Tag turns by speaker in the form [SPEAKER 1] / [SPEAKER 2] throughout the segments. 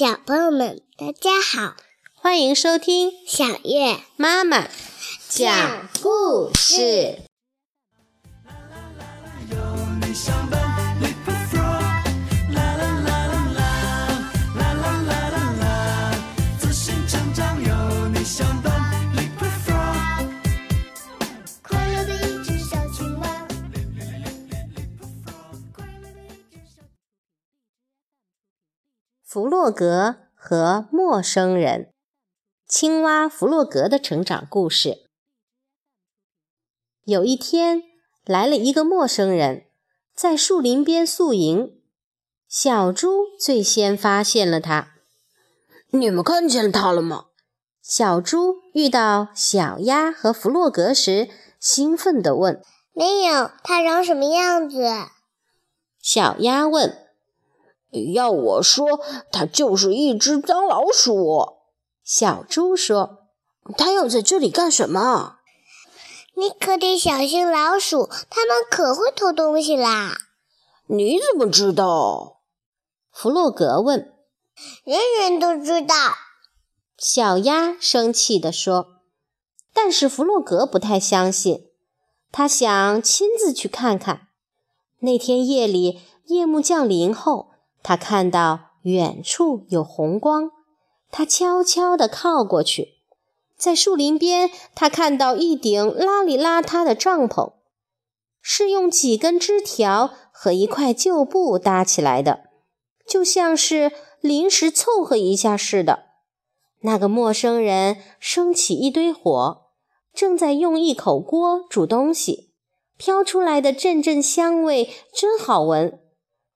[SPEAKER 1] 小朋友们，大家好，
[SPEAKER 2] 欢迎收听
[SPEAKER 1] 小月
[SPEAKER 2] 妈妈讲故事。
[SPEAKER 1] 快
[SPEAKER 2] 洛格和陌生人，青蛙弗洛格的成长故事。有一天，来了一个陌生人，在树林边宿营。小猪最先发现了他。
[SPEAKER 3] 你们看见他了吗？
[SPEAKER 2] 小猪遇到小鸭和弗洛格时，兴奋地问。
[SPEAKER 1] 没有，他长什么样子？
[SPEAKER 2] 小鸭问。
[SPEAKER 3] 要我说，它就是一只脏老鼠。
[SPEAKER 2] 小猪说：“
[SPEAKER 3] 它要在这里干什么？”
[SPEAKER 1] 你可得小心老鼠，它们可会偷东西啦。
[SPEAKER 3] 你怎么知道？
[SPEAKER 2] 弗洛格问。
[SPEAKER 1] 人人都知道。
[SPEAKER 2] 小鸭生气地说。但是弗洛格不太相信，他想亲自去看看。那天夜里，夜幕降临后。他看到远处有红光，他悄悄地靠过去，在树林边，他看到一顶邋里邋遢的帐篷，是用几根枝条和一块旧布搭起来的，就像是临时凑合一下似的。那个陌生人升起一堆火，正在用一口锅煮东西，飘出来的阵阵香味真好闻。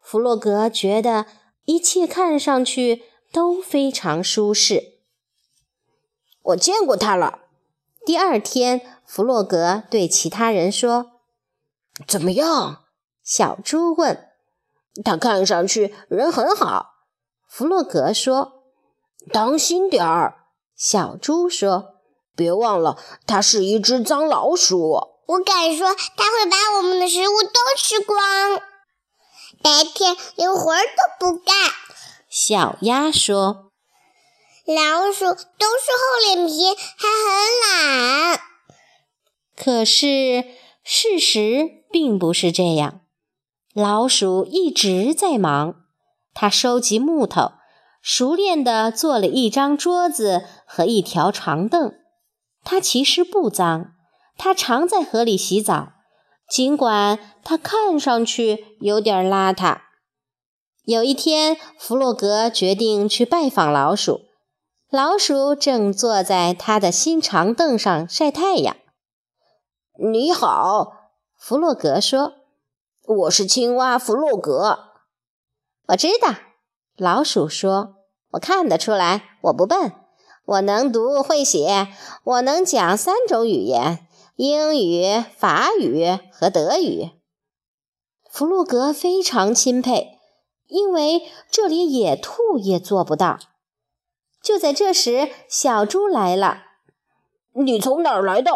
[SPEAKER 2] 弗洛格觉得一切看上去都非常舒适。
[SPEAKER 3] 我见过他了。
[SPEAKER 2] 第二天，弗洛格对其他人说：“
[SPEAKER 3] 怎么样？”
[SPEAKER 2] 小猪问。
[SPEAKER 3] “他看上去人很好。”
[SPEAKER 2] 弗洛格说。
[SPEAKER 3] “当心点儿。”
[SPEAKER 2] 小猪说。
[SPEAKER 3] “别忘了，它是一只脏老鼠。”
[SPEAKER 1] 我敢说，它会把我们的食物都吃光。白天连活儿都不干，
[SPEAKER 2] 小鸭说：“
[SPEAKER 1] 老鼠都是厚脸皮，还很懒。”
[SPEAKER 2] 可是事实并不是这样。老鼠一直在忙，它收集木头，熟练地做了一张桌子和一条长凳。它其实不脏，它常在河里洗澡。尽管它看上去有点邋遢。有一天，弗洛格决定去拜访老鼠。老鼠正坐在他的新长凳上晒太阳。
[SPEAKER 3] “你好。”
[SPEAKER 2] 弗洛格说，“
[SPEAKER 3] 我是青蛙弗洛格。”“
[SPEAKER 2] 我知道。”老鼠说，“我看得出来，我不笨，我能读会写，我能讲三种语言。”英语、法语和德语。弗洛格非常钦佩，因为这里野兔也做不到。就在这时，小猪来了。
[SPEAKER 3] “你从哪儿来的？”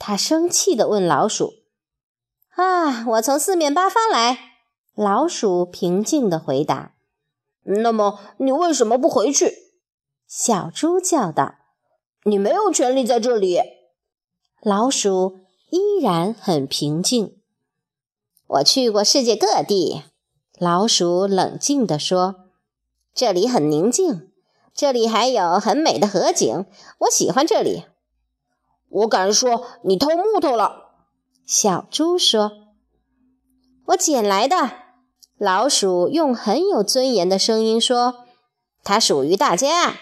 [SPEAKER 2] 他生气地问老鼠。“啊，我从四面八方来。”老鼠平静地回答。
[SPEAKER 3] “那么你为什么不回去？”
[SPEAKER 2] 小猪叫道。
[SPEAKER 3] “你没有权利在这里。”
[SPEAKER 2] 老鼠依然很平静。我去过世界各地，老鼠冷静地说：“这里很宁静，这里还有很美的河景，我喜欢这里。”
[SPEAKER 3] 我敢说你偷木头了。”
[SPEAKER 2] 小猪说。“我捡来的。”老鼠用很有尊严的声音说：“它属于大家。”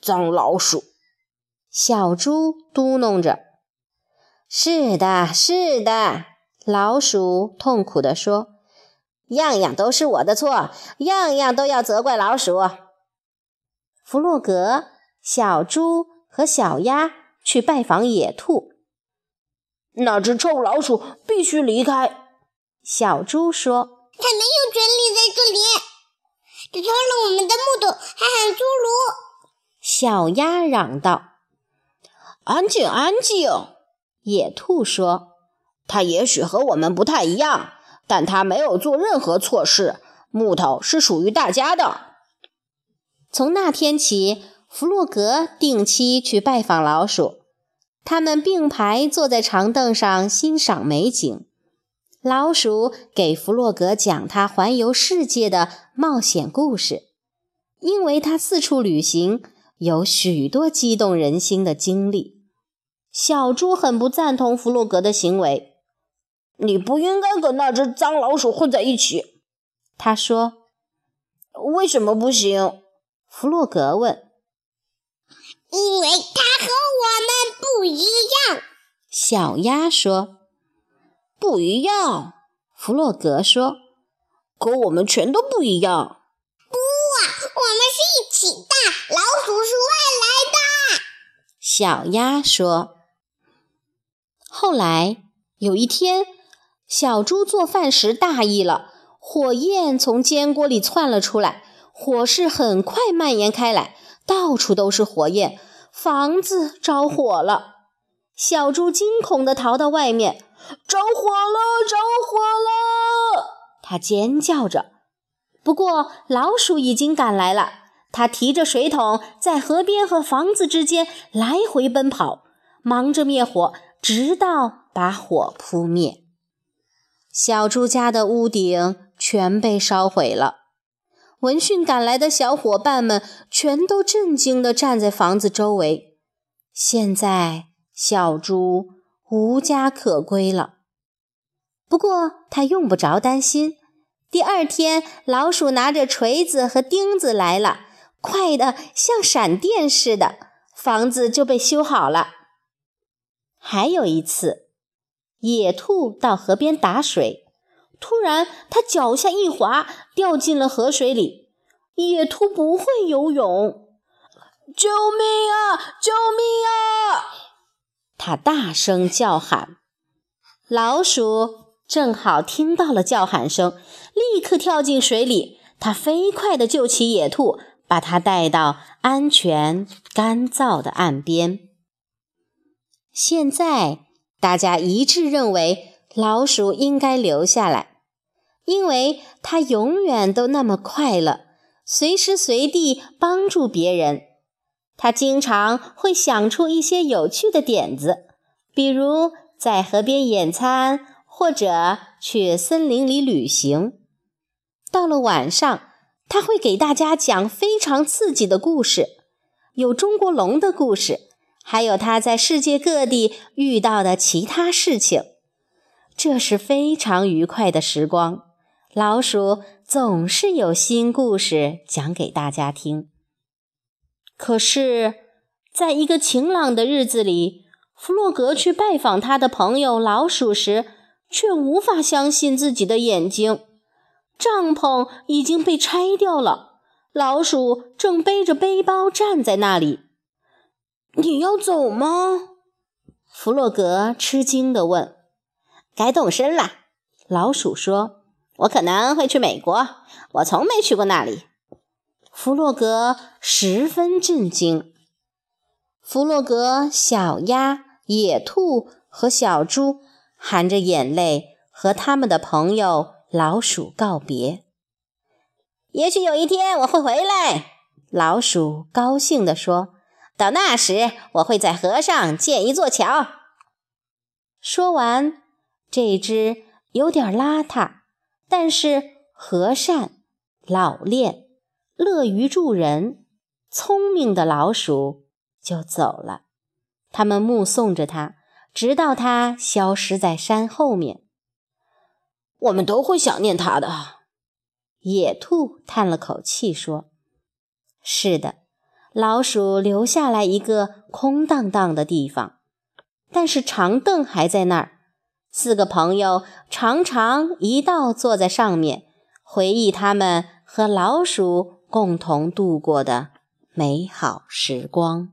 [SPEAKER 3] 脏老鼠。
[SPEAKER 2] 小猪嘟哝着：“是的，是的。”老鼠痛苦地说：“样样都是我的错，样样都要责怪老鼠。”弗洛格、小猪和小鸭去拜访野兔。
[SPEAKER 3] 那只臭老鼠必须离开。
[SPEAKER 2] 小猪说：“
[SPEAKER 1] 它没有权利在这里，它偷了我们的木头，还喊侏儒。”
[SPEAKER 2] 小鸭嚷道。
[SPEAKER 3] 安静，安静！
[SPEAKER 2] 野兔说：“
[SPEAKER 3] 他也许和我们不太一样，但他没有做任何错事。木头是属于大家的。”
[SPEAKER 2] 从那天起，弗洛格定期去拜访老鼠，他们并排坐在长凳上欣赏美景。老鼠给弗洛格讲他环游世界的冒险故事，因为他四处旅行，有许多激动人心的经历。小猪很不赞同弗洛格的行为，
[SPEAKER 3] 你不应该跟那只脏老鼠混在一起。
[SPEAKER 2] 他说：“
[SPEAKER 3] 为什么不行？”
[SPEAKER 2] 弗洛格问。
[SPEAKER 1] “因为它和我们不一样。”
[SPEAKER 2] 小鸭说。
[SPEAKER 3] 不一样，
[SPEAKER 2] 弗洛格说：“
[SPEAKER 3] 可我们全都不一样。”“
[SPEAKER 1] 不啊，我们是一起的。老鼠是外来的。”
[SPEAKER 2] 小鸭说。后来有一天，小猪做饭时大意了，火焰从煎锅里窜了出来，火势很快蔓延开来，到处都是火焰，房子着火了。小猪惊恐地逃到外面。
[SPEAKER 3] 着火了！着火了！
[SPEAKER 2] 它尖叫着。不过老鼠已经赶来了，它提着水桶在河边和房子之间来回奔跑，忙着灭火，直到把火扑灭。小猪家的屋顶全被烧毁了。闻讯赶来的小伙伴们全都震惊地站在房子周围。现在，小猪。无家可归了。不过他用不着担心。第二天，老鼠拿着锤子和钉子来了，快得像闪电似的，房子就被修好了。还有一次，野兔到河边打水，突然它脚下一滑，掉进了河水里。野兔不会游泳，
[SPEAKER 3] 救命啊！救命啊！
[SPEAKER 2] 他大声叫喊，老鼠正好听到了叫喊声，立刻跳进水里。他飞快地救起野兔，把它带到安全、干燥的岸边。现在大家一致认为，老鼠应该留下来，因为它永远都那么快乐，随时随地帮助别人。他经常会想出一些有趣的点子，比如在河边野餐，或者去森林里旅行。到了晚上，他会给大家讲非常刺激的故事，有中国龙的故事，还有他在世界各地遇到的其他事情。这是非常愉快的时光。老鼠总是有新故事讲给大家听。可是，在一个晴朗的日子里，弗洛格去拜访他的朋友老鼠时，却无法相信自己的眼睛。帐篷已经被拆掉了，老鼠正背着背包站在那里。
[SPEAKER 3] “你要走吗？”
[SPEAKER 2] 弗洛格吃惊地问。
[SPEAKER 4] “该动身了。”老鼠说，“我可能会去美国，我从没去过那里。”
[SPEAKER 2] 弗洛格十分震惊。弗洛格、小鸭、野兔和小猪含着眼泪和他们的朋友老鼠告别。
[SPEAKER 4] 也许有一天我会回来，老鼠高兴地说：“到那时，我会在河上建一座桥。”
[SPEAKER 2] 说完，这只有点邋遢，但是和善、老练。乐于助人、聪明的老鼠就走了。他们目送着它，直到它消失在山后面。
[SPEAKER 3] 我们都会想念它的。
[SPEAKER 2] 野兔叹了口气说：“是的，老鼠留下来一个空荡荡的地方，但是长凳还在那儿。四个朋友常常一道坐在上面，回忆他们和老鼠。”共同度过的美好时光。